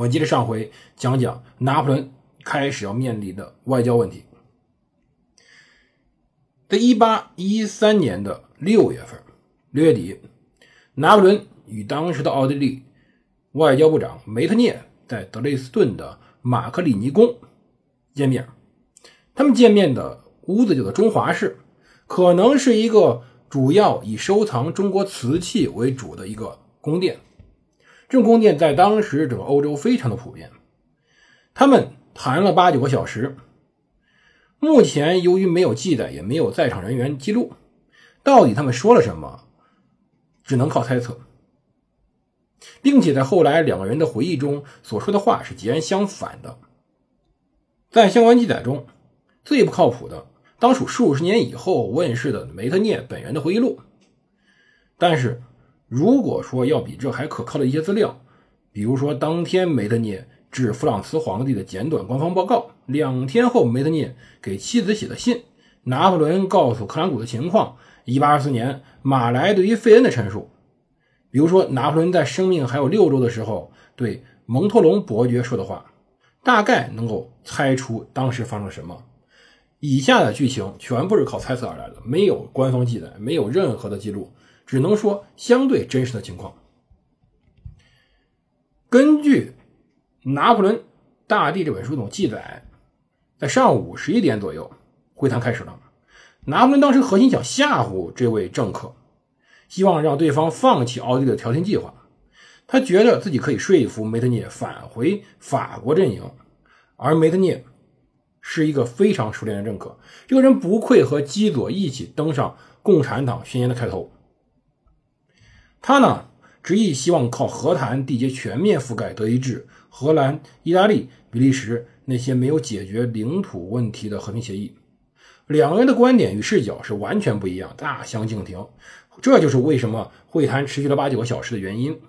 我接着上回讲讲拿破仑开始要面临的外交问题。在一八一三年的六月份，六月底，拿破仑。与当时的奥地利外交部长梅特涅在德累斯顿的马克里尼宫见面，他们见面的屋子叫做中华室，可能是一个主要以收藏中国瓷器为主的一个宫殿。这种宫殿在当时整个欧洲非常的普遍。他们谈了八九个小时，目前由于没有记载，也没有在场人员记录，到底他们说了什么，只能靠猜测。并且在后来两个人的回忆中所说的话是截然相反的。在相关记载中，最不靠谱的当属数十年以后问世的梅特涅本人的回忆录。但是，如果说要比这还可靠的一些资料，比如说当天梅特涅致弗朗茨皇帝的简短官方报告，两天后梅特涅给妻子写的信，拿破仑告诉克兰古的情况，一八二四年马来对于费恩的陈述。比如说，拿破仑在生命还有六周的时候对蒙托龙伯爵说的话，大概能够猜出当时发生了什么。以下的剧情全部是靠猜测而来的，没有官方记载，没有任何的记录，只能说相对真实的情况。根据《拿破仑大帝》这本书中记载，在上午十一点左右，会谈开始了。拿破仑当时核心想吓唬这位政客。希望让对方放弃奥地利的调停计划，他觉得自己可以说服梅特涅返回法国阵营，而梅特涅是一个非常熟练的政客，这个人不愧和基佐一起登上共产党宣言的开头。他呢，执意希望靠和谈缔结全面覆盖德意志、荷兰、意大利、比利时那些没有解决领土问题的和平协议。两个人的观点与视角是完全不一样，大相径庭。这就是为什么会谈持续了八九个小时的原因。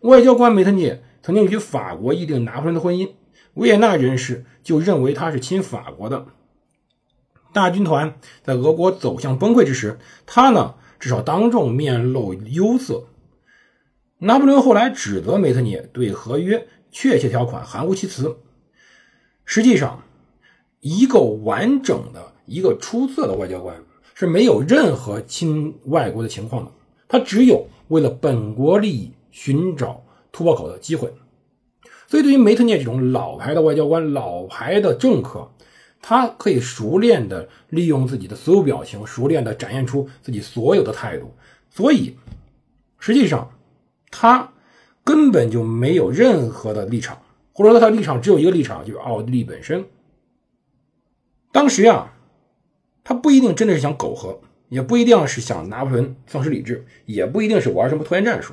外交官梅特涅曾经与法国议定拿破仑的婚姻，维也纳人士就认为他是亲法国的。大军团在俄国走向崩溃之时，他呢至少当众面露忧色。拿破仑后来指责梅特涅对合约确切条款含糊其辞。实际上，一个完整的、一个出色的外交官。是没有任何亲外国的情况的，他只有为了本国利益寻找突破口的机会。所以，对于梅特涅这种老牌的外交官、老牌的政客，他可以熟练的利用自己的所有表情，熟练的展现出自己所有的态度。所以，实际上他根本就没有任何的立场，或者说他的立场只有一个立场，就是奥地利本身。当时呀。他不一定真的是想苟合，也不一定是想拿破仑丧失理智，也不一定是玩什么拖延战术。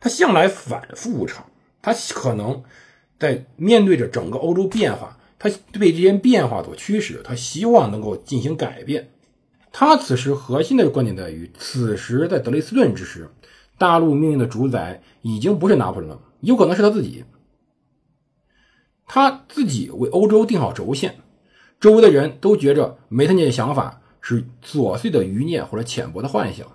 他向来反复无常，他可能在面对着整个欧洲变化，他被这些变化所驱使，他希望能够进行改变。他此时核心的观点在于，此时在德累斯顿之时，大陆命运的主宰已经不是拿破仑了，有可能是他自己。他自己为欧洲定好轴线。周围的人都觉着梅特涅的想法是琐碎的余念或者浅薄的幻想，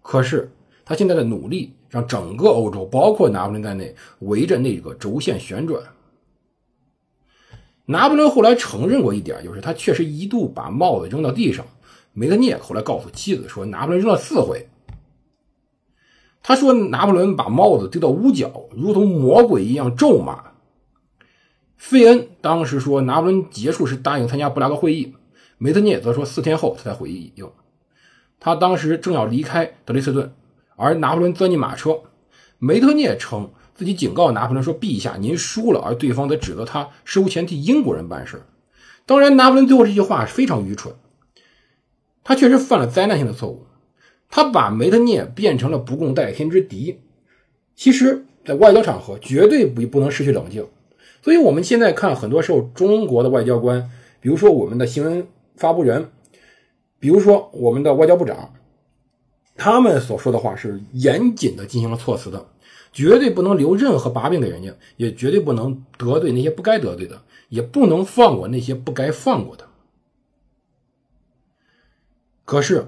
可是他现在的努力让整个欧洲，包括拿破仑在内，围着那个轴线旋转。拿破仑后来承认过一点，就是他确实一度把帽子扔到地上。梅特涅后来告诉妻子说，拿破仑扔了四回。他说拿破仑把帽子丢到屋角，如同魔鬼一样咒骂。费恩当时说，拿破仑结束时答应参加布拉格会议，梅特涅则说四天后他才回应。他当时正要离开德累斯顿，而拿破仑钻进马车。梅特涅称自己警告拿破仑说：“陛下，您输了。”而对方则指责他收钱替英国人办事。当然，拿破仑最后这句话是非常愚蠢，他确实犯了灾难性的错误，他把梅特涅变成了不共戴天之敌。其实，在外交场合绝对不不能失去冷静。所以我们现在看，很多时候中国的外交官，比如说我们的新闻发布人，比如说我们的外交部长，他们所说的话是严谨的进行了措辞的，绝对不能留任何把柄给人家，也绝对不能得罪那些不该得罪的，也不能放过那些不该放过的。可是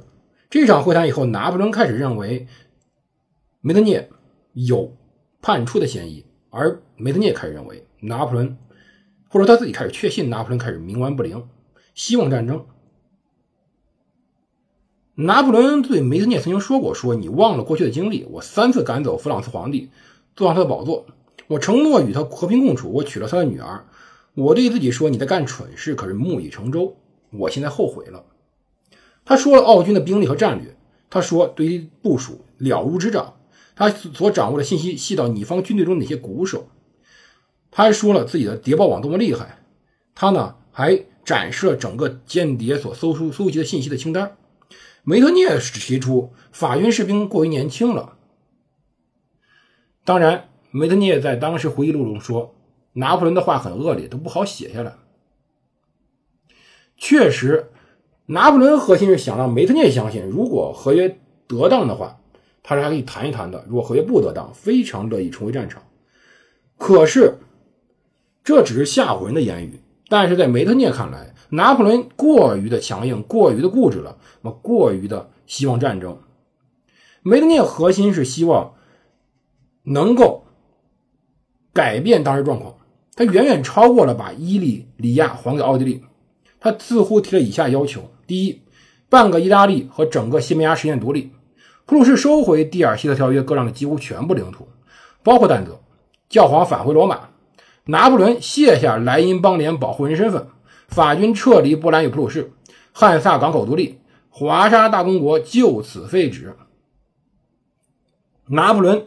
这场会谈以后，拿破仑开始认为梅德涅有叛出的嫌疑，而梅德涅开始认为。拿破仑，或者他自己开始确信拿破仑开始冥顽不灵，希望战争。拿破仑对梅特涅曾经说过：“说你忘了过去的经历，我三次赶走弗朗茨皇帝，坐上他的宝座，我承诺与他和平共处，我娶了他的女儿。我对自己说，你在干蠢事，可是木已成舟。我现在后悔了。”他说了奥军的兵力和战略，他说对于部署了如指掌，他所掌握的信息细到你方军队中哪些鼓手。他还说了自己的谍报网多么厉害，他呢还展示了整个间谍所搜出搜集的信息的清单。梅特涅提出法军士兵过于年轻了。当然，梅特涅在当时回忆录中说，拿破仑的话很恶劣，都不好写下来。确实，拿破仑核心是想让梅特涅相信，如果合约得当的话，他是还可以谈一谈的；如果合约不得当，非常乐意重回战场。可是。这只是吓唬人的言语，但是在梅特涅看来，拿破仑过于的强硬，过于的固执了，那么过于的希望战争。梅德涅核心是希望能够改变当时状况，他远远超过了把伊利里亚还给奥地利，他似乎提了以下要求：第一，半个意大利和整个西班牙实现独立；普鲁士收回蒂尔希特条约割让的几乎全部领土，包括但泽；教皇返回罗马。拿破仑卸下莱茵邦联保护人身份，法军撤离波兰与普鲁士，汉萨港口独立，华沙大公国就此废止。拿破仑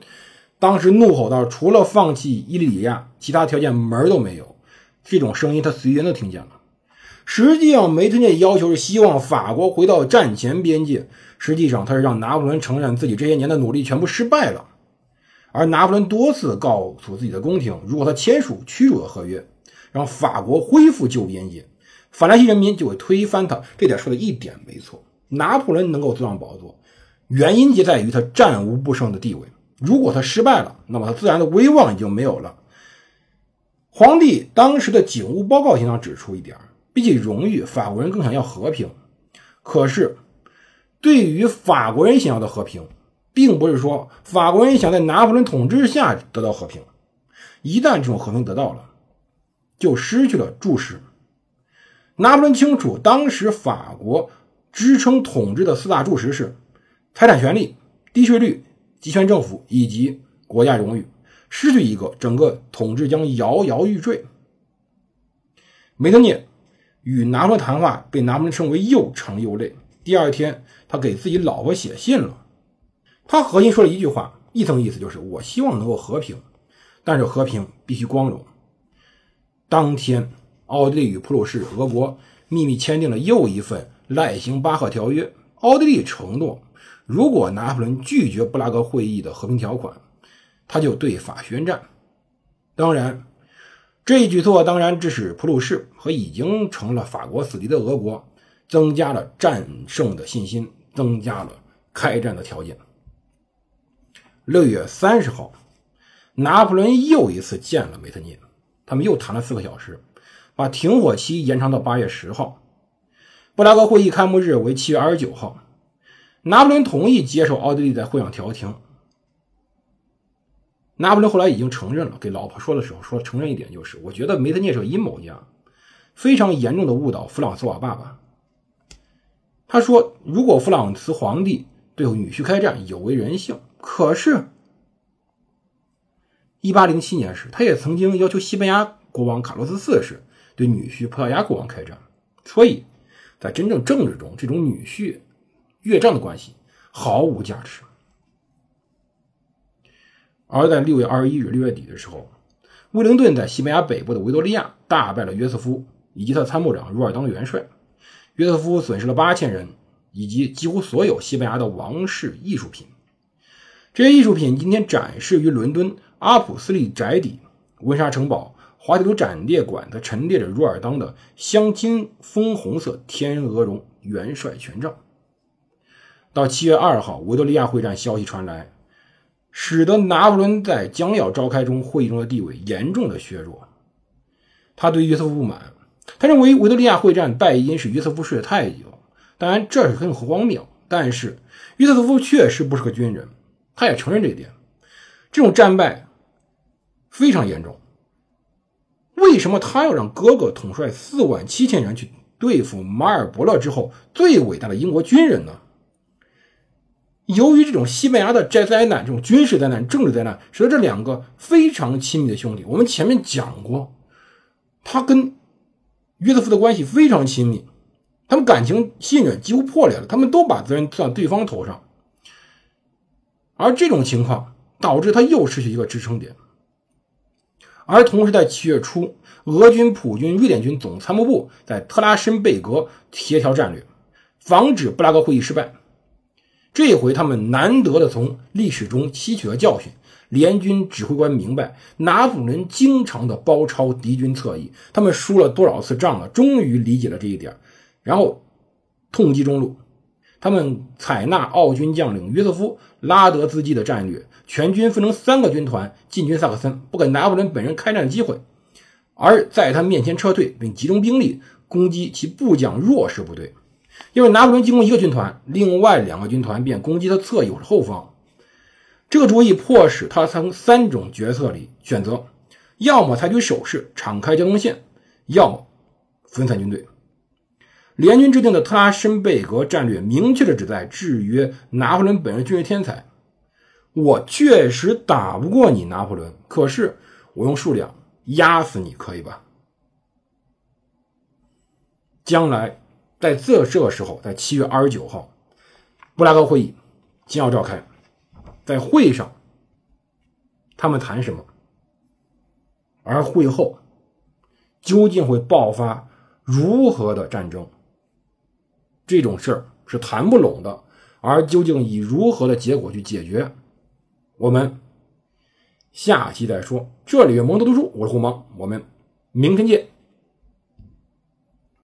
当时怒吼道：“除了放弃伊利里亚，其他条件门都没有。”这种声音他随缘都听见了。实际上，梅特涅要求是希望法国回到战前边界，实际上他是让拿破仑承认自己这些年的努力全部失败了。而拿破仑多次告诉自己的宫廷，如果他签署屈辱的合约，让法国恢复旧边界，法兰西人民就会推翻他。这点说的一点没错。拿破仑能够坐上宝座，原因就在于他战无不胜的地位。如果他失败了，那么他自然的威望已经没有了。皇帝当时的警务报告经常指出一点：比起荣誉，法国人更想要和平。可是，对于法国人想要的和平，并不是说法国人想在拿破仑统治下得到和平，一旦这种和平得到了，就失去了注视。拿破仑清楚，当时法国支撑统治的四大柱石是财产权利、低税率、集权政府以及国家荣誉，失去一个，整个统治将摇摇欲坠。梅德涅与拿破仑谈话被拿破仑称为又长又累。第二天，他给自己老婆写信了。他核心说了一句话，一层意思就是我希望能够和平，但是和平必须光荣。当天，奥地利与普鲁士、俄国秘密签订了又一份赖辛巴赫条约。奥地利承诺，如果拿破仑拒绝布拉格会议的和平条款，他就对法宣战。当然，这一举措当然致使普鲁士和已经成了法国死敌的俄国增加了战胜的信心，增加了开战的条件。六月三十号，拿破仑又一次见了梅特涅，他们又谈了四个小时，把停火期延长到八月十号。布拉格会议开幕日为七月二十九号，拿破仑同意接受奥地利在会上调停。拿破仑后来已经承认了，给老婆说的时候说承认一点就是，我觉得梅特涅是阴谋家，非常严重的误导弗朗茨瓦爸爸。他说，如果弗朗茨皇帝对女婿开战，有违人性。可是，一八零七年时，他也曾经要求西班牙国王卡洛斯四世对女婿葡萄牙国王开战。所以，在真正政治中，这种女婿越战的关系毫无价值。而在六月二十一日六月底的时候，威灵顿在西班牙北部的维多利亚大败了约瑟夫以及他参谋长若尔当元帅。约瑟夫损失了八千人以及几乎所有西班牙的王室艺术品。这些艺术品今天展示于伦敦阿普斯利宅邸，温莎城堡滑铁卢展列馆则陈列着若尔当的镶金枫红色天鹅绒元帅权杖。到七月二号，维多利亚会战消息传来，使得拿破仑在将要召开中会议中的地位严重的削弱。他对约瑟夫不满，他认为维多利亚会战败因是约瑟夫睡得太久。当然，这是很荒谬，但是约瑟夫确实不是个军人，他也承认这一点。这种战败非常严重。为什么他要让哥哥统帅四万七千人去对付马尔伯勒之后最伟大的英国军人呢？由于这种西班牙的灾灾难，这种军事灾难、政治灾难，使得这两个非常亲密的兄弟，我们前面讲过，他跟约瑟夫的关系非常亲密，他们感情信任几乎破裂了，他们都把责任算对方头上，而这种情况导致他又失去一个支撑点。而同时，在七月初，俄军、普军、瑞典军总参谋部在特拉申贝格协调战略，防止布拉格会议失败。这回他们难得的从历史中吸取了教训，联军指挥官明白拿破仑经常的包抄敌军侧翼，他们输了多少次仗了，终于理解了这一点，然后痛击中路。他们采纳奥军将领约瑟夫拉德兹基的战略，全军分成三个军团进军萨克森，不给拿破仑本人开战的机会，而在他面前撤退，并集中兵力攻击其部将弱势部队。因为拿破仑进攻一个军团，另外两个军团便攻击他侧翼或者后方。这个主意迫使他从三种决策里选择：要么采取守势，敞开交通线；要么分散军队。联军制定的特拉申贝格战略，明确的旨在制约拿破仑本人军事天才。我确实打不过你，拿破仑，可是我用数量压死你，可以吧？将来。在这这个时候，在七月二十九号，布拉格会议将要召开。在会上，他们谈什么？而会后究竟会爆发如何的战争？这种事儿是谈不拢的。而究竟以如何的结果去解决？我们下期再说。这里是蒙德读书，我是胡蒙，我们明天见。